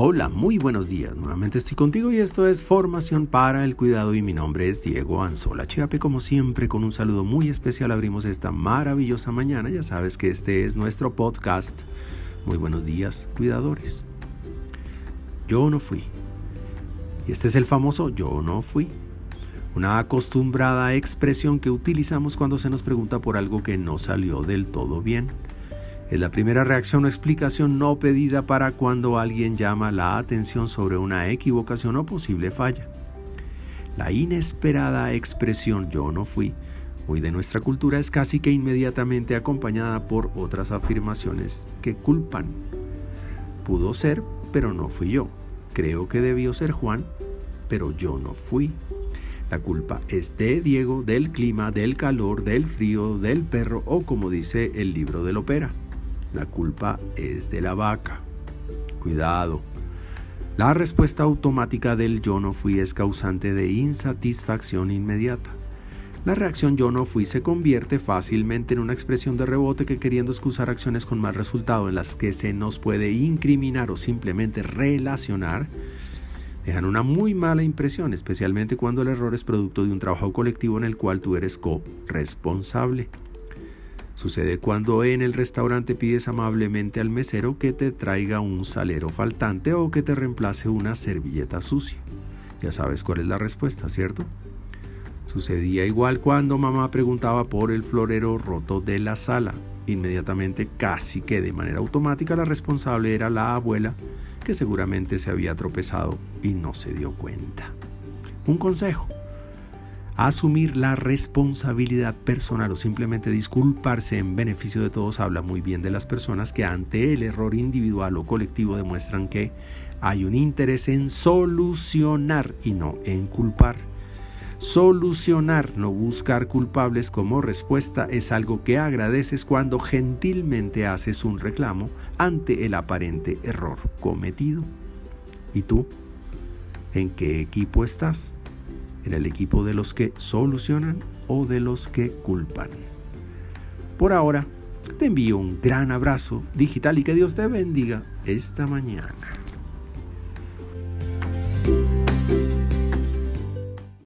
Hola, muy buenos días. Nuevamente estoy contigo y esto es Formación para el Cuidado y mi nombre es Diego Anzola Chiape. Como siempre, con un saludo muy especial abrimos esta maravillosa mañana. Ya sabes que este es nuestro podcast. Muy buenos días, cuidadores. Yo no fui. Y este es el famoso yo no fui. Una acostumbrada expresión que utilizamos cuando se nos pregunta por algo que no salió del todo bien. Es la primera reacción o explicación no pedida para cuando alguien llama la atención sobre una equivocación o posible falla. La inesperada expresión yo no fui, hoy de nuestra cultura es casi que inmediatamente acompañada por otras afirmaciones que culpan. Pudo ser, pero no fui yo. Creo que debió ser Juan, pero yo no fui. La culpa es de Diego, del clima, del calor, del frío, del perro o como dice el libro del ópera. La culpa es de la vaca. Cuidado. La respuesta automática del yo no fui es causante de insatisfacción inmediata. La reacción yo no fui se convierte fácilmente en una expresión de rebote que queriendo excusar acciones con mal resultado en las que se nos puede incriminar o simplemente relacionar, dejan una muy mala impresión, especialmente cuando el error es producto de un trabajo colectivo en el cual tú eres co-responsable. Sucede cuando en el restaurante pides amablemente al mesero que te traiga un salero faltante o que te reemplace una servilleta sucia. Ya sabes cuál es la respuesta, ¿cierto? Sucedía igual cuando mamá preguntaba por el florero roto de la sala. Inmediatamente, casi que de manera automática, la responsable era la abuela, que seguramente se había tropezado y no se dio cuenta. Un consejo. Asumir la responsabilidad personal o simplemente disculparse en beneficio de todos habla muy bien de las personas que ante el error individual o colectivo demuestran que hay un interés en solucionar y no en culpar. Solucionar, no buscar culpables como respuesta es algo que agradeces cuando gentilmente haces un reclamo ante el aparente error cometido. ¿Y tú? ¿En qué equipo estás? En el equipo de los que solucionan o de los que culpan. Por ahora, te envío un gran abrazo digital y que Dios te bendiga esta mañana.